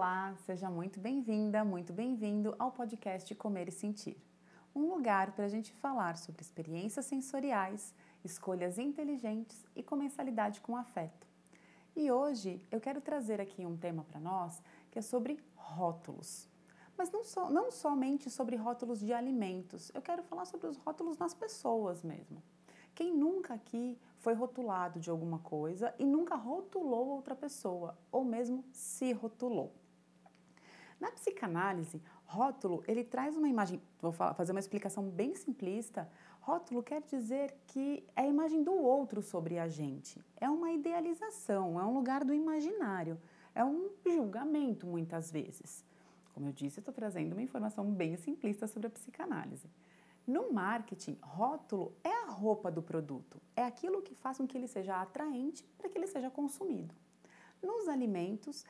Olá, seja muito bem-vinda, muito bem-vindo ao podcast Comer e Sentir. Um lugar para a gente falar sobre experiências sensoriais, escolhas inteligentes e comensalidade com afeto. E hoje eu quero trazer aqui um tema para nós que é sobre rótulos. Mas não, so, não somente sobre rótulos de alimentos, eu quero falar sobre os rótulos nas pessoas mesmo. Quem nunca aqui foi rotulado de alguma coisa e nunca rotulou outra pessoa, ou mesmo se rotulou? Na psicanálise, rótulo, ele traz uma imagem, vou fazer uma explicação bem simplista. Rótulo quer dizer que é a imagem do outro sobre a gente. É uma idealização, é um lugar do imaginário, é um julgamento muitas vezes. Como eu disse, estou trazendo uma informação bem simplista sobre a psicanálise. No marketing, rótulo é a roupa do produto, é aquilo que faz com que ele seja atraente para que ele seja consumido. Nos alimentos,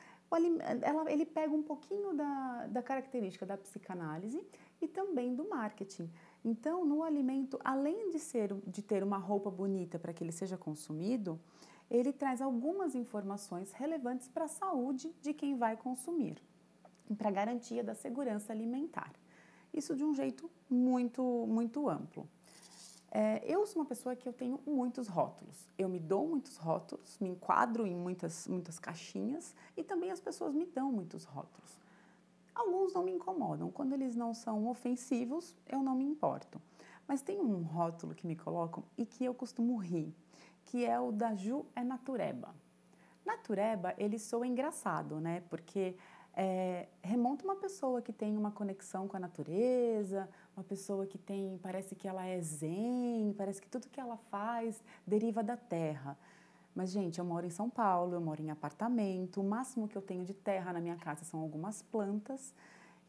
ele pega um pouquinho da, da característica da psicanálise e também do marketing. Então, no alimento, além de, ser, de ter uma roupa bonita para que ele seja consumido, ele traz algumas informações relevantes para a saúde de quem vai consumir, para a garantia da segurança alimentar. Isso de um jeito muito, muito amplo. É, eu sou uma pessoa que eu tenho muitos rótulos. Eu me dou muitos rótulos, me enquadro em muitas, muitas caixinhas e também as pessoas me dão muitos rótulos. Alguns não me incomodam. Quando eles não são ofensivos, eu não me importo. Mas tem um rótulo que me colocam e que eu costumo rir, que é o da Ju é natureba. Natureba, ele soa engraçado, né? Porque é, remonta uma pessoa que tem uma conexão com a natureza, uma pessoa que tem, parece que ela é zen, parece que tudo que ela faz deriva da terra. Mas, gente, eu moro em São Paulo, eu moro em apartamento, o máximo que eu tenho de terra na minha casa são algumas plantas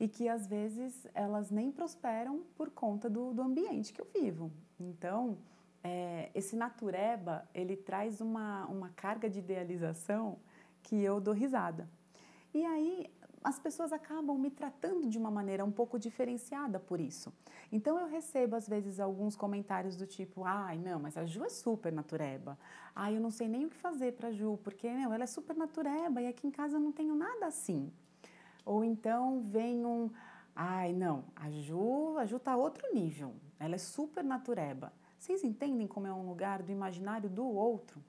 e que às vezes elas nem prosperam por conta do, do ambiente que eu vivo. Então, é, esse natureba, ele traz uma, uma carga de idealização que eu dou risada. E aí as pessoas acabam me tratando de uma maneira um pouco diferenciada por isso. Então eu recebo às vezes alguns comentários do tipo: "Ai, não, mas a Ju é super natureba. Ai, eu não sei nem o que fazer para Ju, porque meu, ela é super natureba e aqui em casa eu não tenho nada assim". Ou então vem um: "Ai, não, a Ju, a Ju tá outro nível. Ela é super natureba". Vocês entendem como é um lugar do imaginário do outro?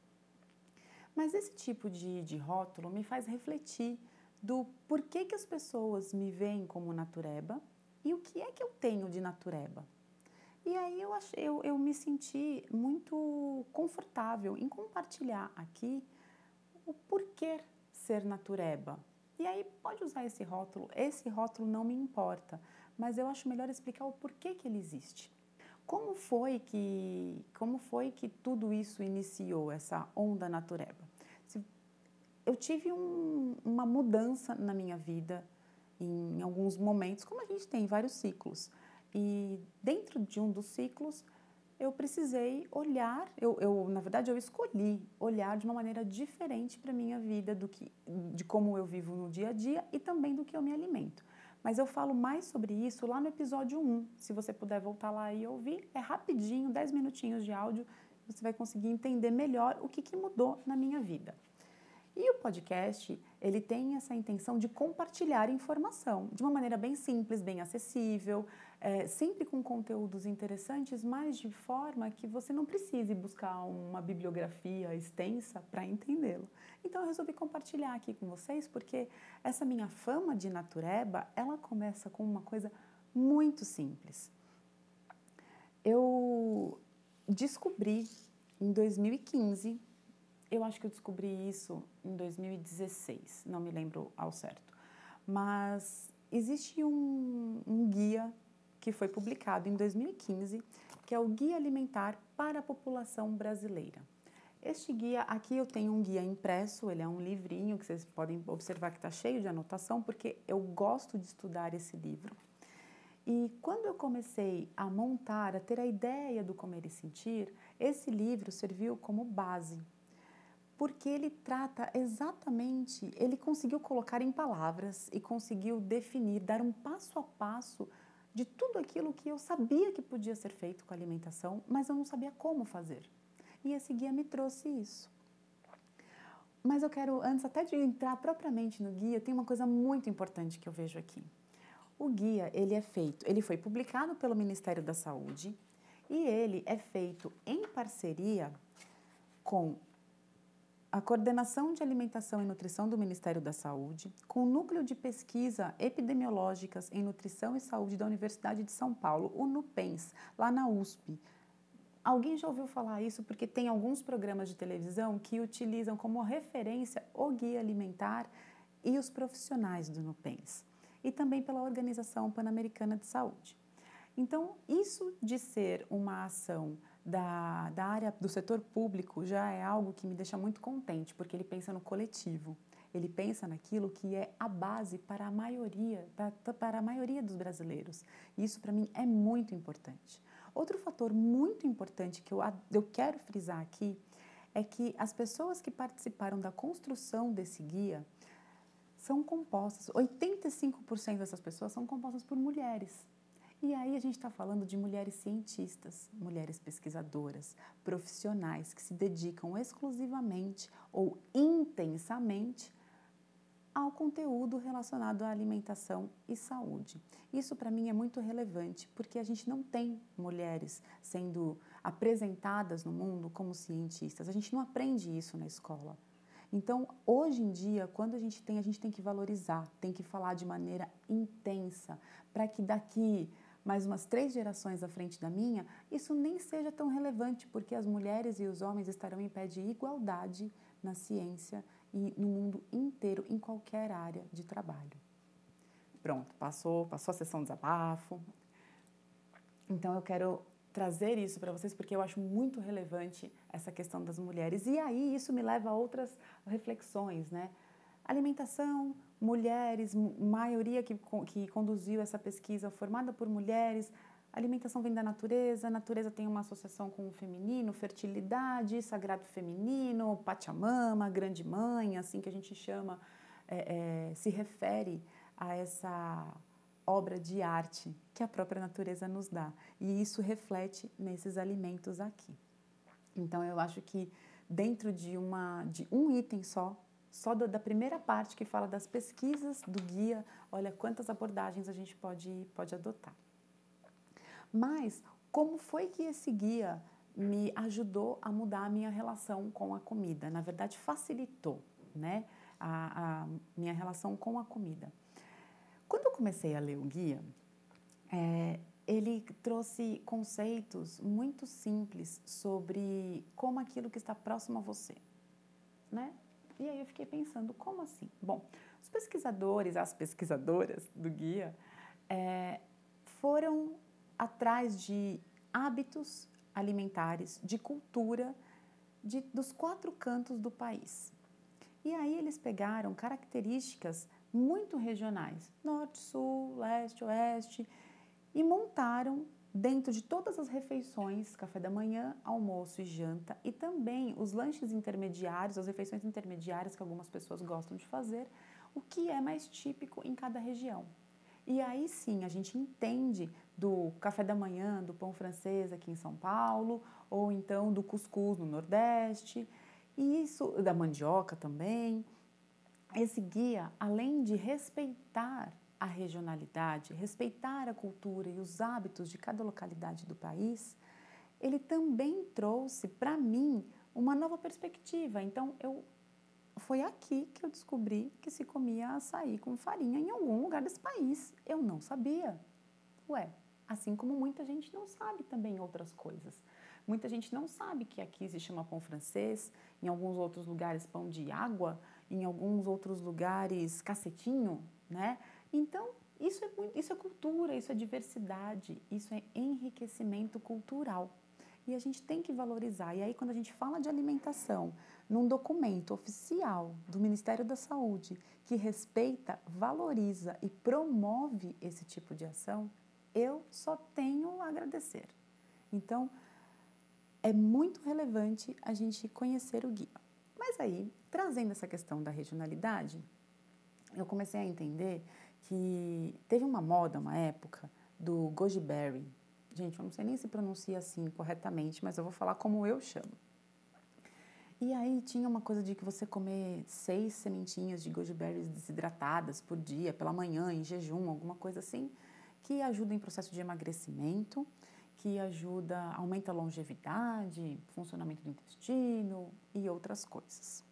Mas esse tipo de, de rótulo me faz refletir do porquê que as pessoas me veem como natureba e o que é que eu tenho de natureba. E aí eu, achei, eu, eu me senti muito confortável em compartilhar aqui o porquê ser natureba. E aí pode usar esse rótulo, esse rótulo não me importa, mas eu acho melhor explicar o porquê que ele existe. Como foi que, como foi que tudo isso iniciou, essa onda natureba? Eu tive um, uma mudança na minha vida em alguns momentos, como a gente tem vários ciclos. E dentro de um dos ciclos, eu precisei olhar, eu, eu na verdade eu escolhi olhar de uma maneira diferente para minha vida do que de como eu vivo no dia a dia e também do que eu me alimento. Mas eu falo mais sobre isso lá no episódio 1. Se você puder voltar lá e ouvir, é rapidinho, 10 minutinhos de áudio, você vai conseguir entender melhor o que, que mudou na minha vida. E o podcast, ele tem essa intenção de compartilhar informação de uma maneira bem simples, bem acessível, é, sempre com conteúdos interessantes, mas de forma que você não precise buscar uma bibliografia extensa para entendê-lo. Então eu resolvi compartilhar aqui com vocês porque essa minha fama de natureba, ela começa com uma coisa muito simples. Eu descobri em 2015 eu acho que eu descobri isso em 2016, não me lembro ao certo. Mas existe um, um guia que foi publicado em 2015, que é o Guia Alimentar para a População Brasileira. Este guia, aqui eu tenho um guia impresso, ele é um livrinho que vocês podem observar que está cheio de anotação, porque eu gosto de estudar esse livro. E quando eu comecei a montar, a ter a ideia do comer e sentir, esse livro serviu como base porque ele trata exatamente, ele conseguiu colocar em palavras e conseguiu definir, dar um passo a passo de tudo aquilo que eu sabia que podia ser feito com a alimentação, mas eu não sabia como fazer. E esse guia me trouxe isso. Mas eu quero, antes até de entrar propriamente no guia, tem uma coisa muito importante que eu vejo aqui. O guia, ele é feito, ele foi publicado pelo Ministério da Saúde e ele é feito em parceria com a Coordenação de Alimentação e Nutrição do Ministério da Saúde, com o Núcleo de Pesquisa Epidemiológicas em Nutrição e Saúde da Universidade de São Paulo, o NUPENS, lá na USP, Alguém já ouviu falar isso porque tem alguns programas de televisão que utilizam como referência o guia alimentar e os profissionais do NUPENS, e também pela Organização Pan-Americana de Saúde. Então, isso de ser uma ação da, da área do setor público já é algo que me deixa muito contente, porque ele pensa no coletivo, ele pensa naquilo que é a base para a maioria, para, para a maioria dos brasileiros. Isso para mim é muito importante. Outro fator muito importante que eu, eu quero frisar aqui é que as pessoas que participaram da construção desse guia são compostas, 85% dessas pessoas são compostas por mulheres. E aí a gente está falando de mulheres cientistas, mulheres pesquisadoras, profissionais que se dedicam exclusivamente ou intensamente ao conteúdo relacionado à alimentação e saúde. Isso para mim é muito relevante porque a gente não tem mulheres sendo apresentadas no mundo como cientistas. A gente não aprende isso na escola. Então, hoje em dia, quando a gente tem, a gente tem que valorizar, tem que falar de maneira intensa, para que daqui mais umas três gerações à frente da minha, isso nem seja tão relevante, porque as mulheres e os homens estarão em pé de igualdade na ciência e no mundo inteiro, em qualquer área de trabalho. Pronto, passou, passou a sessão de desabafo. Então eu quero trazer isso para vocês porque eu acho muito relevante essa questão das mulheres. E aí isso me leva a outras reflexões, né? Alimentação, mulheres, maioria que, que conduziu essa pesquisa formada por mulheres, alimentação vem da natureza, natureza tem uma associação com o feminino, fertilidade, sagrado feminino, Pachamama, grande mãe, assim que a gente chama, é, é, se refere a essa obra de arte que a própria natureza nos dá. E isso reflete nesses alimentos aqui. Então eu acho que dentro de, uma, de um item só, só da primeira parte que fala das pesquisas do guia, olha quantas abordagens a gente pode, pode adotar. Mas como foi que esse guia me ajudou a mudar a minha relação com a comida? Na verdade, facilitou né, a, a minha relação com a comida. Quando eu comecei a ler o guia, é, ele trouxe conceitos muito simples sobre como aquilo que está próximo a você, né? E aí eu fiquei pensando, como assim? Bom, os pesquisadores, as pesquisadoras do guia, é, foram atrás de hábitos alimentares, de cultura de, dos quatro cantos do país. E aí eles pegaram características muito regionais, norte, sul, leste, oeste, e montaram dentro de todas as refeições, café da manhã, almoço e janta, e também os lanches intermediários, as refeições intermediárias que algumas pessoas gostam de fazer, o que é mais típico em cada região. E aí sim a gente entende do café da manhã, do pão francês aqui em São Paulo, ou então do cuscuz no Nordeste, e isso da mandioca também. Esse guia, além de respeitar a regionalidade, respeitar a cultura e os hábitos de cada localidade do país, ele também trouxe para mim uma nova perspectiva. Então eu foi aqui que eu descobri que se comia açaí com farinha em algum lugar desse país. Eu não sabia. Ué, assim como muita gente não sabe também outras coisas. Muita gente não sabe que aqui se chama pão francês, em alguns outros lugares pão de água, em alguns outros lugares cacetinho, né? Então, isso é, isso é cultura, isso é diversidade, isso é enriquecimento cultural. E a gente tem que valorizar. E aí, quando a gente fala de alimentação num documento oficial do Ministério da Saúde que respeita, valoriza e promove esse tipo de ação, eu só tenho a agradecer. Então, é muito relevante a gente conhecer o guia. Mas aí, trazendo essa questão da regionalidade, eu comecei a entender que teve uma moda, uma época, do goji berry, Gente, eu não sei nem se pronuncia assim corretamente, mas eu vou falar como eu chamo. E aí tinha uma coisa de que você comer seis sementinhas de goji berries desidratadas por dia, pela manhã, em jejum, alguma coisa assim, que ajuda em processo de emagrecimento, que ajuda, aumenta a longevidade, funcionamento do intestino e outras coisas.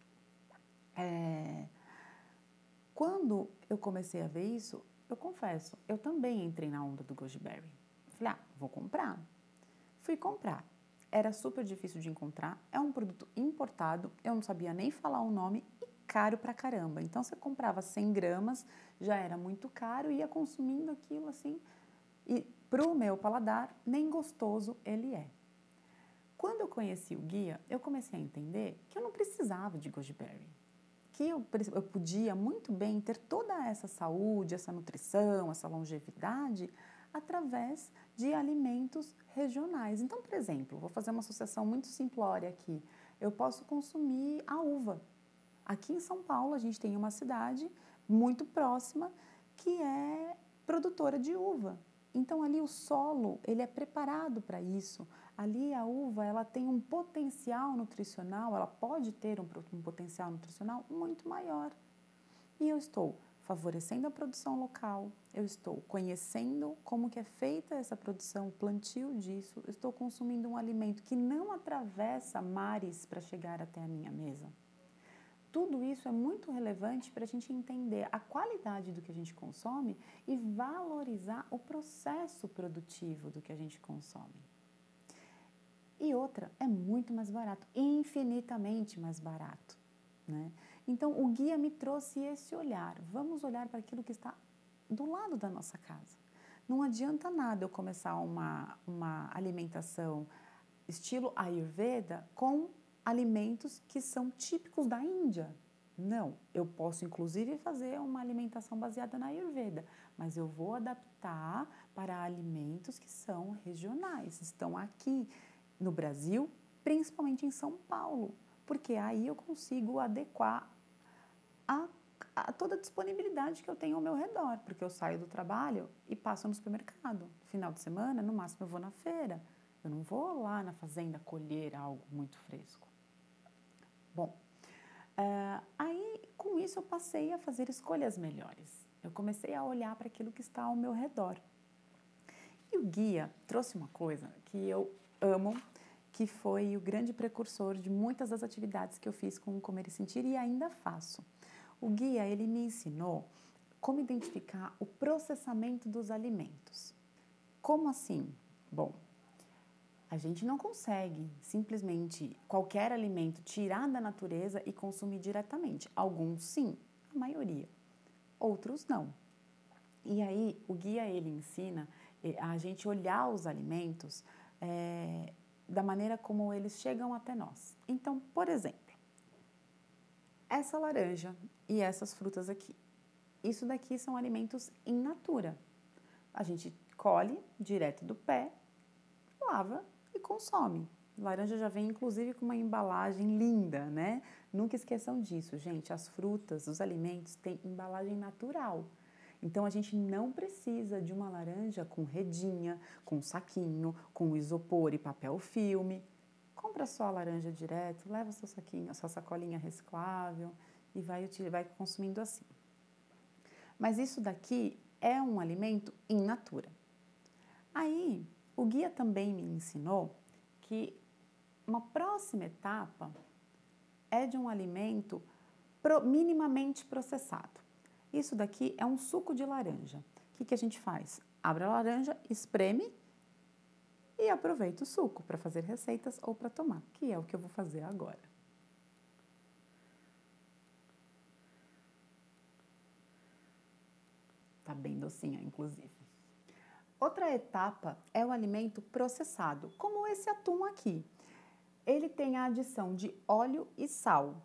É, quando eu comecei a ver isso, eu confesso, eu também entrei na onda do goji berry. Falei, ah, vou comprar. Fui comprar. Era super difícil de encontrar, é um produto importado, eu não sabia nem falar o nome e caro pra caramba. Então você comprava 100 gramas, já era muito caro, ia consumindo aquilo assim. E pro meu paladar, nem gostoso ele é. Quando eu conheci o guia, eu comecei a entender que eu não precisava de goji berry que eu, eu podia muito bem ter toda essa saúde, essa nutrição, essa longevidade através de alimentos regionais. Então, por exemplo, vou fazer uma associação muito simplória aqui. Eu posso consumir a uva. Aqui em São Paulo, a gente tem uma cidade muito próxima que é produtora de uva. Então ali o solo, ele é preparado para isso. Ali a uva, ela tem um potencial nutricional, ela pode ter um, um potencial nutricional muito maior. E eu estou favorecendo a produção local, eu estou conhecendo como que é feita essa produção, o plantio disso, eu estou consumindo um alimento que não atravessa mares para chegar até a minha mesa. Tudo isso é muito relevante para a gente entender a qualidade do que a gente consome e valorizar o processo produtivo do que a gente consome. E outra, é muito mais barato, infinitamente mais barato. Né? Então, o guia me trouxe esse olhar. Vamos olhar para aquilo que está do lado da nossa casa. Não adianta nada eu começar uma, uma alimentação estilo Ayurveda com alimentos que são típicos da Índia. Não, eu posso inclusive fazer uma alimentação baseada na Ayurveda, mas eu vou adaptar para alimentos que são regionais, estão aqui no Brasil, principalmente em São Paulo, porque aí eu consigo adequar a, a toda a disponibilidade que eu tenho ao meu redor, porque eu saio do trabalho e passo no supermercado. Final de semana, no máximo, eu vou na feira. Eu não vou lá na fazenda colher algo muito fresco. Bom, uh, aí com isso eu passei a fazer escolhas melhores. Eu comecei a olhar para aquilo que está ao meu redor. E o guia trouxe uma coisa que eu amo, que foi o grande precursor de muitas das atividades que eu fiz com o Comer e Sentir e ainda faço. O guia, ele me ensinou como identificar o processamento dos alimentos. Como assim? Bom, a gente não consegue simplesmente qualquer alimento tirar da natureza e consumir diretamente. Alguns sim, a maioria. Outros não. E aí o guia ele ensina eh, a gente olhar os alimentos é, da maneira como eles chegam até nós. Então, por exemplo, essa laranja e essas frutas aqui. Isso daqui são alimentos in natura. A gente colhe direto do pé, lava e consome. Laranja já vem inclusive com uma embalagem linda, né? Nunca esqueçam disso, gente. As frutas, os alimentos têm embalagem natural. Então a gente não precisa de uma laranja com redinha, com saquinho, com isopor e papel filme. Compra só a laranja direto, leva seu saquinho, sua sacolinha reciclável e vai, vai consumindo assim. Mas isso daqui é um alimento in natura. Aí o guia também me ensinou que uma próxima etapa é de um alimento minimamente processado. Isso daqui é um suco de laranja. O que, que a gente faz? Abre a laranja, espreme e aproveita o suco para fazer receitas ou para tomar, que é o que eu vou fazer agora. Tá bem docinha, inclusive. Outra etapa é o alimento processado, como esse atum aqui. Ele tem a adição de óleo e sal.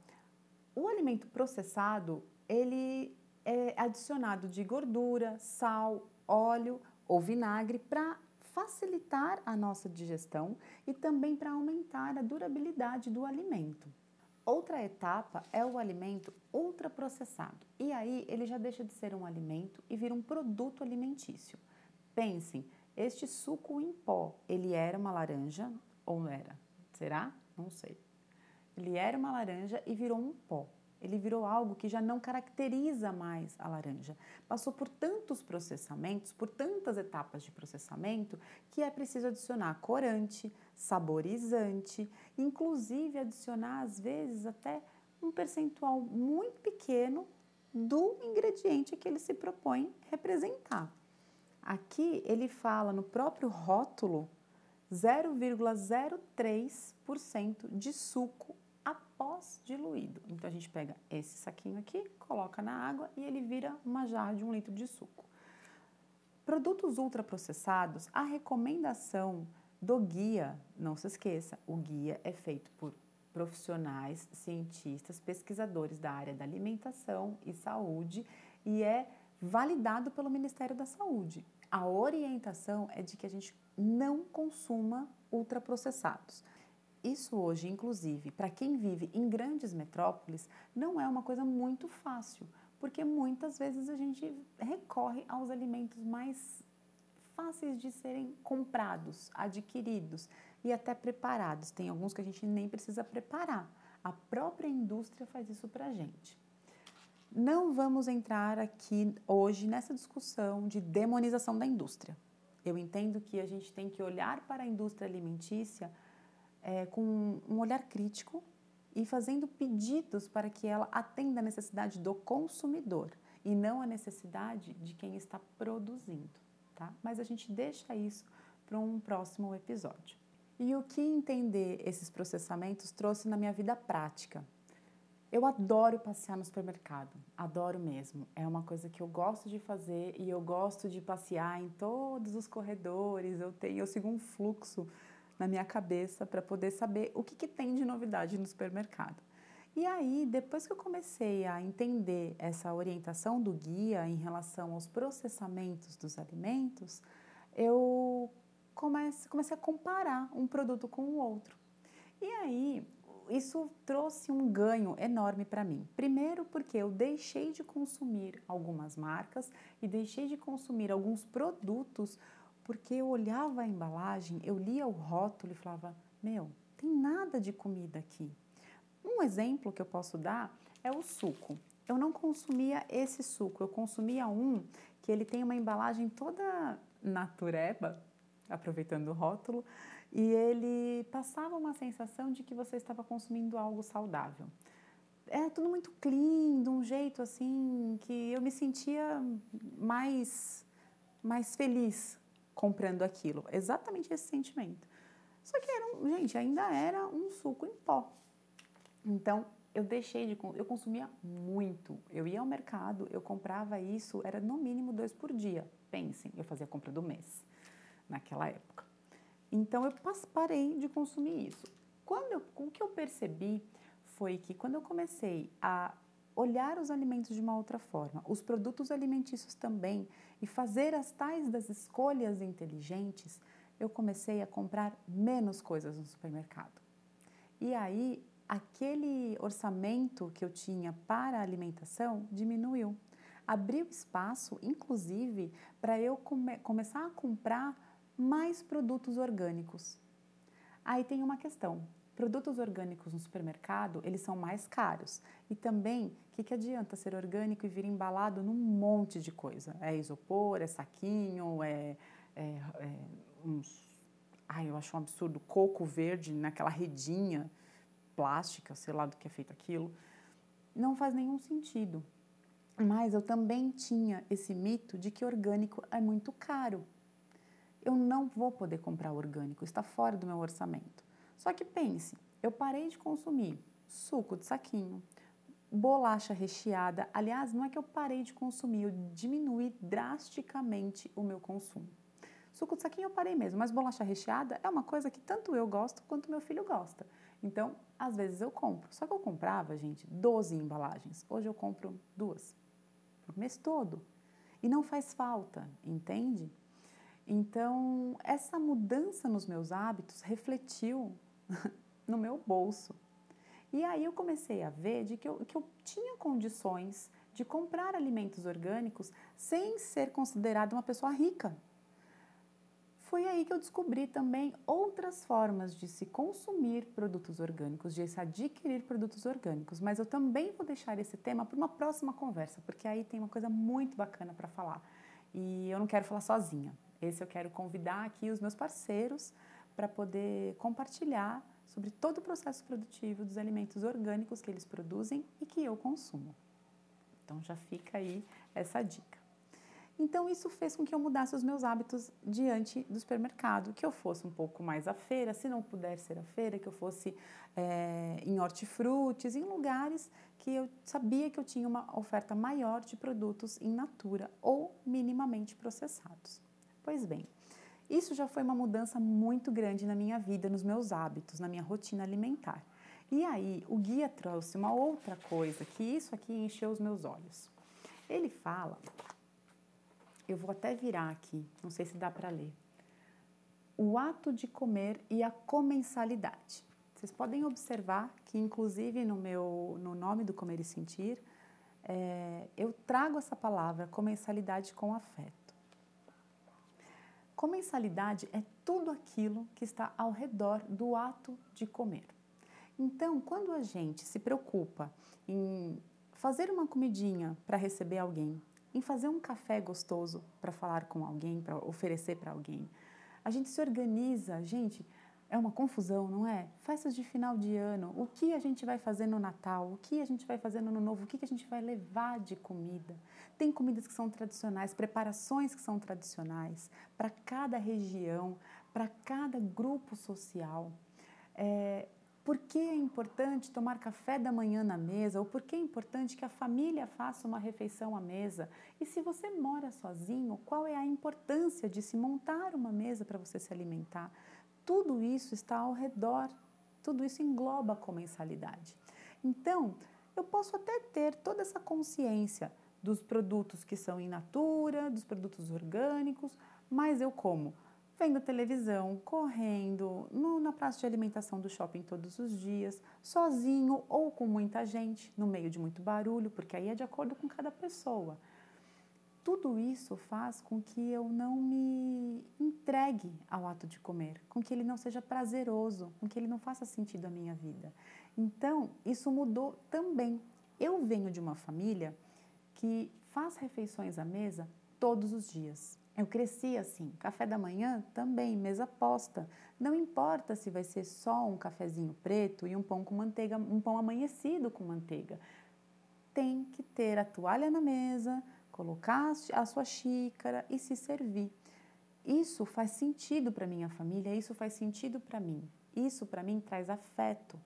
O alimento processado, ele é adicionado de gordura, sal, óleo ou vinagre para facilitar a nossa digestão e também para aumentar a durabilidade do alimento. Outra etapa é o alimento ultraprocessado. E aí ele já deixa de ser um alimento e vira um produto alimentício. Pensem, este suco em pó, ele era uma laranja ou não era? Será? Não sei. Ele era uma laranja e virou um pó. Ele virou algo que já não caracteriza mais a laranja. Passou por tantos processamentos, por tantas etapas de processamento, que é preciso adicionar corante, saborizante, inclusive adicionar às vezes até um percentual muito pequeno do ingrediente que ele se propõe representar. Aqui ele fala no próprio rótulo 0,03% de suco após diluído. Então a gente pega esse saquinho aqui, coloca na água e ele vira uma jarra de um litro de suco. Produtos ultraprocessados, a recomendação do guia, não se esqueça, o guia é feito por profissionais, cientistas, pesquisadores da área da alimentação e saúde e é validado pelo Ministério da Saúde. A orientação é de que a gente não consuma ultraprocessados. Isso hoje, inclusive, para quem vive em grandes metrópoles, não é uma coisa muito fácil, porque muitas vezes a gente recorre aos alimentos mais fáceis de serem comprados, adquiridos e até preparados. Tem alguns que a gente nem precisa preparar. A própria indústria faz isso para a gente. Não vamos entrar aqui hoje nessa discussão de demonização da indústria. Eu entendo que a gente tem que olhar para a indústria alimentícia é, com um olhar crítico e fazendo pedidos para que ela atenda a necessidade do consumidor e não a necessidade de quem está produzindo, tá? Mas a gente deixa isso para um próximo episódio. E o que entender esses processamentos trouxe na minha vida prática? Eu adoro passear no supermercado, adoro mesmo. É uma coisa que eu gosto de fazer e eu gosto de passear em todos os corredores. Eu tenho, eu sigo um fluxo na minha cabeça para poder saber o que, que tem de novidade no supermercado. E aí, depois que eu comecei a entender essa orientação do guia em relação aos processamentos dos alimentos, eu comecei, comecei a comparar um produto com o outro. E aí, isso trouxe um ganho enorme para mim. Primeiro, porque eu deixei de consumir algumas marcas e deixei de consumir alguns produtos porque eu olhava a embalagem, eu lia o rótulo e falava: Meu, tem nada de comida aqui. Um exemplo que eu posso dar é o suco. Eu não consumia esse suco, eu consumia um que ele tem uma embalagem toda natureba, aproveitando o rótulo, e ele passava uma sensação de que você estava consumindo algo saudável. Era tudo muito clean, de um jeito assim que eu me sentia mais, mais feliz comprando aquilo. Exatamente esse sentimento. Só que era um, gente, ainda era um suco em pó. Então, eu deixei de eu consumia muito. Eu ia ao mercado, eu comprava isso, era no mínimo dois por dia. Pensem, eu fazia a compra do mês naquela época. Então eu parei de consumir isso. Quando eu, o que eu percebi foi que quando eu comecei a olhar os alimentos de uma outra forma, os produtos alimentícios também, e fazer as tais das escolhas inteligentes, eu comecei a comprar menos coisas no supermercado. E aí, aquele orçamento que eu tinha para a alimentação diminuiu. Abriu espaço, inclusive, para eu come começar a comprar mais produtos orgânicos. Aí tem uma questão. Produtos orgânicos no supermercado, eles são mais caros. E também, o que, que adianta ser orgânico e vir embalado num monte de coisa? É isopor, é saquinho, é, é, é uns... Ai, eu acho um absurdo. Coco verde naquela redinha plástica, sei lá do que é feito aquilo. Não faz nenhum sentido. Mas eu também tinha esse mito de que orgânico é muito caro eu não vou poder comprar orgânico, está fora do meu orçamento. Só que pense, eu parei de consumir suco de saquinho, bolacha recheada. Aliás, não é que eu parei de consumir, eu diminui drasticamente o meu consumo. Suco de saquinho eu parei mesmo, mas bolacha recheada é uma coisa que tanto eu gosto quanto meu filho gosta. Então, às vezes eu compro. Só que eu comprava, gente, 12 embalagens. Hoje eu compro duas por mês todo. E não faz falta, entende? Então, essa mudança nos meus hábitos refletiu no meu bolso. E aí eu comecei a ver de que eu, que eu tinha condições de comprar alimentos orgânicos sem ser considerada uma pessoa rica. foi aí que eu descobri também outras formas de se consumir produtos orgânicos, de se adquirir produtos orgânicos. Mas eu também vou deixar esse tema para uma próxima conversa, porque aí tem uma coisa muito bacana para falar. E eu não quero falar sozinha. Esse eu quero convidar aqui os meus parceiros para poder compartilhar sobre todo o processo produtivo dos alimentos orgânicos que eles produzem e que eu consumo. Então já fica aí essa dica. Então, isso fez com que eu mudasse os meus hábitos diante do supermercado, que eu fosse um pouco mais à feira, se não puder ser à feira, que eu fosse é, em hortifrutis, em lugares que eu sabia que eu tinha uma oferta maior de produtos in natura ou minimamente processados. Pois bem, isso já foi uma mudança muito grande na minha vida, nos meus hábitos, na minha rotina alimentar. E aí, o guia trouxe uma outra coisa que isso aqui encheu os meus olhos. Ele fala eu vou até virar aqui, não sei se dá para ler. O ato de comer e a comensalidade. Vocês podem observar que, inclusive, no meu no nome do Comer e Sentir, é, eu trago essa palavra comensalidade com afeto. Comensalidade é tudo aquilo que está ao redor do ato de comer. Então, quando a gente se preocupa em fazer uma comidinha para receber alguém, em fazer um café gostoso para falar com alguém, para oferecer para alguém. A gente se organiza, gente, é uma confusão, não é? Festas de final de ano, o que a gente vai fazer no Natal, o que a gente vai fazer no Ano Novo, o que a gente vai levar de comida. Tem comidas que são tradicionais, preparações que são tradicionais para cada região, para cada grupo social. É, por que é importante tomar café da manhã na mesa ou por que é importante que a família faça uma refeição à mesa. E se você mora sozinho, qual é a importância de se montar uma mesa para você se alimentar? Tudo isso está ao redor, tudo isso engloba a comensalidade. Então, eu posso até ter toda essa consciência dos produtos que são in natura, dos produtos orgânicos, mas eu como vendo televisão, correndo, no, na praça de alimentação do shopping todos os dias, sozinho ou com muita gente, no meio de muito barulho, porque aí é de acordo com cada pessoa. Tudo isso faz com que eu não me entregue ao ato de comer, com que ele não seja prazeroso, com que ele não faça sentido à minha vida. Então, isso mudou também. Eu venho de uma família que faz refeições à mesa todos os dias. Eu cresci assim. Café da manhã também, mesa posta. Não importa se vai ser só um cafezinho preto e um pão com manteiga, um pão amanhecido com manteiga. Tem que ter a toalha na mesa, colocar a sua xícara e se servir. Isso faz sentido para minha família, isso faz sentido para mim. Isso para mim traz afeto.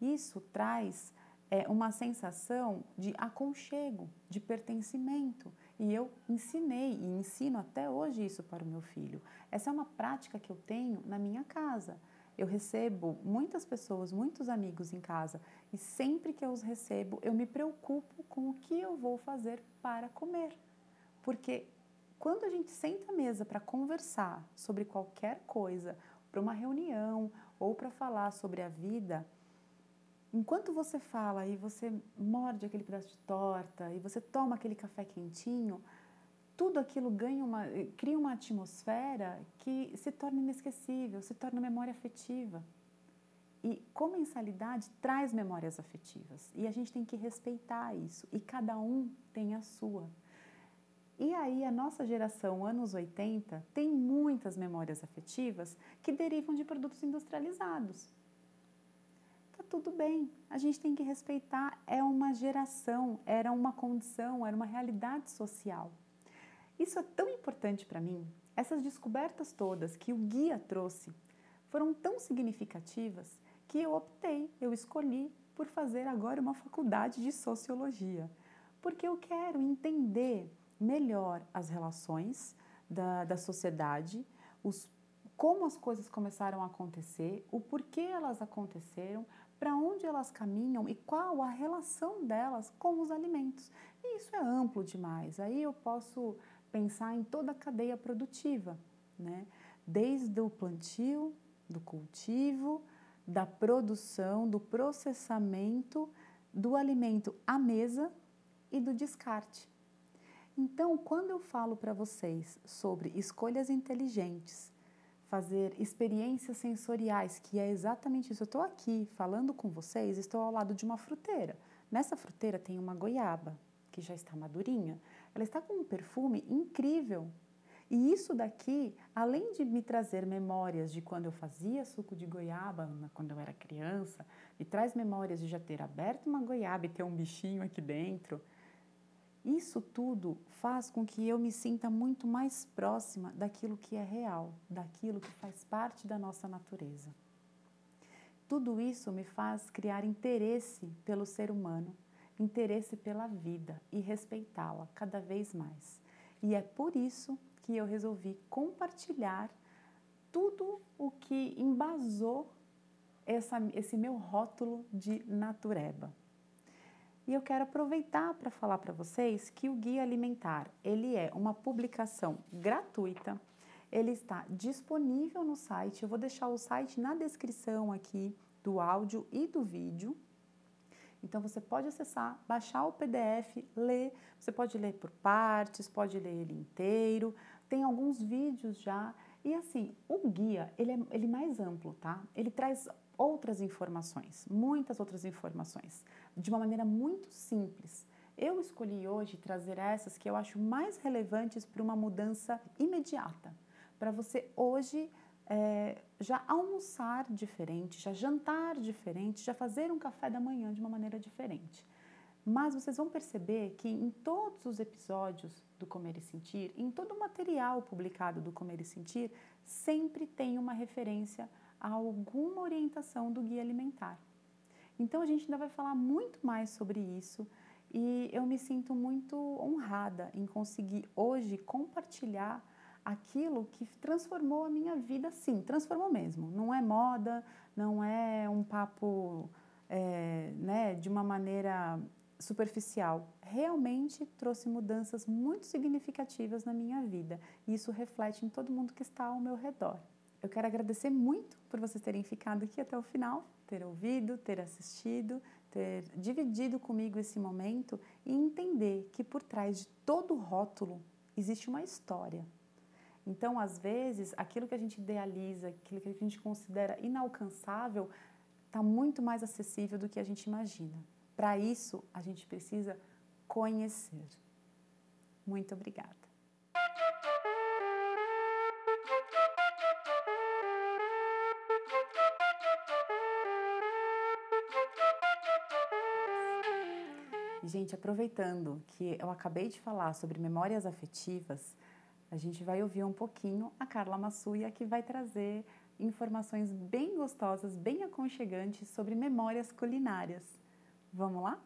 Isso traz é, uma sensação de aconchego, de pertencimento. E eu ensinei e ensino até hoje isso para o meu filho. Essa é uma prática que eu tenho na minha casa. Eu recebo muitas pessoas, muitos amigos em casa e sempre que eu os recebo, eu me preocupo com o que eu vou fazer para comer. Porque quando a gente senta à mesa para conversar sobre qualquer coisa, para uma reunião ou para falar sobre a vida, enquanto você fala e você morde aquele pedaço de torta e você toma aquele café quentinho, tudo aquilo ganha uma, cria uma atmosfera que se torna inesquecível, se torna memória afetiva. E comensalidade traz memórias afetivas. E a gente tem que respeitar isso. E cada um tem a sua. E aí a nossa geração anos 80 tem muitas memórias afetivas que derivam de produtos industrializados. Tudo bem, a gente tem que respeitar, é uma geração, era uma condição, era uma realidade social. Isso é tão importante para mim, essas descobertas todas que o guia trouxe foram tão significativas que eu optei, eu escolhi por fazer agora uma faculdade de sociologia, porque eu quero entender melhor as relações da, da sociedade, os, como as coisas começaram a acontecer, o porquê elas aconteceram, para onde elas caminham e qual a relação delas com os alimentos. E isso é amplo demais. Aí eu posso pensar em toda a cadeia produtiva, né? desde o plantio, do cultivo, da produção, do processamento do alimento à mesa e do descarte. Então, quando eu falo para vocês sobre escolhas inteligentes, fazer experiências sensoriais, que é exatamente isso. Eu estou aqui falando com vocês, estou ao lado de uma fruteira. Nessa fruteira tem uma goiaba, que já está madurinha. Ela está com um perfume incrível. E isso daqui, além de me trazer memórias de quando eu fazia suco de goiaba, quando eu era criança, me traz memórias de já ter aberto uma goiaba e ter um bichinho aqui dentro. Isso tudo faz com que eu me sinta muito mais próxima daquilo que é real, daquilo que faz parte da nossa natureza. Tudo isso me faz criar interesse pelo ser humano, interesse pela vida e respeitá-la cada vez mais. E é por isso que eu resolvi compartilhar tudo o que embasou essa, esse meu rótulo de natureba. E eu quero aproveitar para falar para vocês que o Guia Alimentar, ele é uma publicação gratuita, ele está disponível no site, eu vou deixar o site na descrição aqui do áudio e do vídeo. Então você pode acessar, baixar o PDF, ler, você pode ler por partes, pode ler ele inteiro, tem alguns vídeos já. E assim, o guia, ele é ele é mais amplo, tá? Ele traz outras informações, muitas outras informações, de uma maneira muito simples. Eu escolhi hoje trazer essas que eu acho mais relevantes para uma mudança imediata, para você hoje é, já almoçar diferente, já jantar diferente, já fazer um café da manhã de uma maneira diferente. Mas vocês vão perceber que em todos os episódios do Comer e Sentir, em todo o material publicado do Comer e Sentir, sempre tem uma referência a alguma orientação do guia alimentar. Então a gente ainda vai falar muito mais sobre isso e eu me sinto muito honrada em conseguir hoje compartilhar aquilo que transformou a minha vida, sim, transformou mesmo. Não é moda, não é um papo é, né, de uma maneira superficial. Realmente trouxe mudanças muito significativas na minha vida e isso reflete em todo mundo que está ao meu redor. Eu quero agradecer muito por vocês terem ficado aqui até o final, ter ouvido, ter assistido, ter dividido comigo esse momento e entender que por trás de todo rótulo existe uma história. Então, às vezes, aquilo que a gente idealiza, aquilo que a gente considera inalcançável, está muito mais acessível do que a gente imagina. Para isso, a gente precisa conhecer. Muito obrigada. Gente, aproveitando que eu acabei de falar sobre memórias afetivas, a gente vai ouvir um pouquinho a Carla Massuia, que vai trazer informações bem gostosas, bem aconchegantes sobre memórias culinárias. Vamos lá?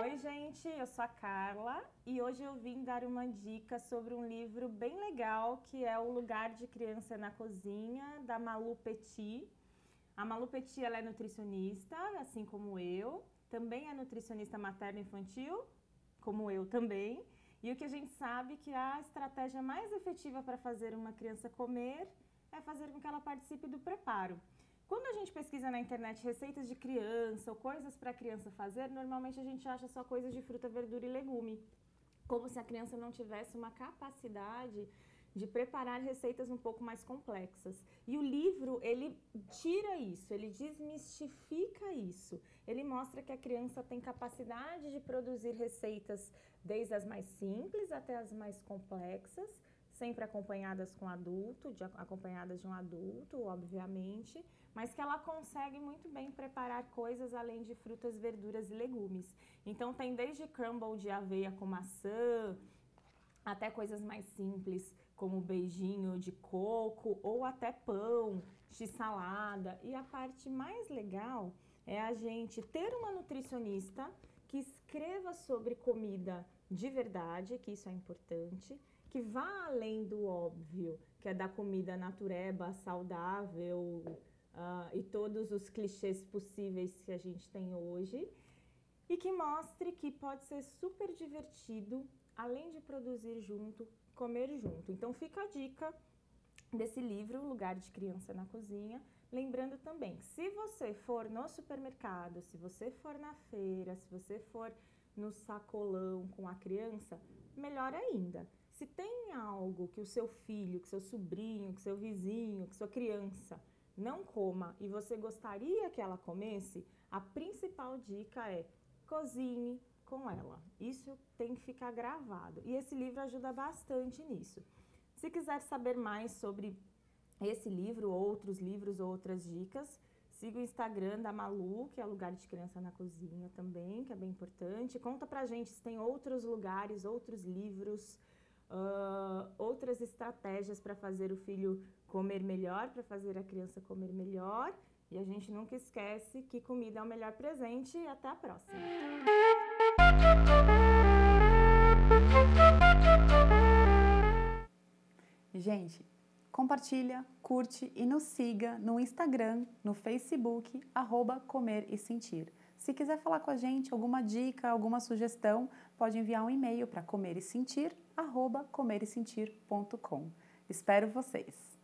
Oi, gente, eu sou a Carla e hoje eu vim dar uma dica sobre um livro bem legal que é O Lugar de Criança na Cozinha, da Malu Petit. A Malu Petit ela é nutricionista, assim como eu, também é nutricionista materno-infantil, como eu também. E o que a gente sabe que a estratégia mais efetiva para fazer uma criança comer é fazer com que ela participe do preparo. Quando a gente pesquisa na internet receitas de criança ou coisas para criança fazer, normalmente a gente acha só coisas de fruta, verdura e legume. Como se a criança não tivesse uma capacidade de preparar receitas um pouco mais complexas. E o livro, ele tira isso, ele desmistifica isso. Ele mostra que a criança tem capacidade de produzir receitas desde as mais simples até as mais complexas, sempre acompanhadas com adulto, de, acompanhadas de um adulto, obviamente, mas que ela consegue muito bem preparar coisas além de frutas, verduras e legumes. Então tem desde crumble de aveia com maçã, até coisas mais simples, como beijinho de coco ou até pão, de salada. E a parte mais legal é a gente ter uma nutricionista que escreva sobre comida de verdade, que isso é importante, que vá além do óbvio, que é da comida natureba, saudável uh, e todos os clichês possíveis que a gente tem hoje, e que mostre que pode ser super divertido, além de produzir junto, comer junto. Então fica a dica desse livro, Lugar de Criança na Cozinha, Lembrando também, se você for no supermercado, se você for na feira, se você for no sacolão com a criança, melhor ainda. Se tem algo que o seu filho, que seu sobrinho, que seu vizinho, que sua criança não coma e você gostaria que ela comesse, a principal dica é cozinhe com ela. Isso tem que ficar gravado. E esse livro ajuda bastante nisso. Se quiser saber mais sobre esse livro, outros livros, outras dicas, siga o Instagram da Malu, que é lugar de criança na cozinha também, que é bem importante. Conta pra gente se tem outros lugares, outros livros, uh, outras estratégias para fazer o filho comer melhor, para fazer a criança comer melhor. E a gente nunca esquece que comida é o melhor presente. Até a próxima! Gente, compartilha, curte e nos siga no Instagram, no Facebook, arroba Comer e Sentir. Se quiser falar com a gente, alguma dica, alguma sugestão, pode enviar um e-mail para comer e sentir, arroba comeresentir.com. Espero vocês!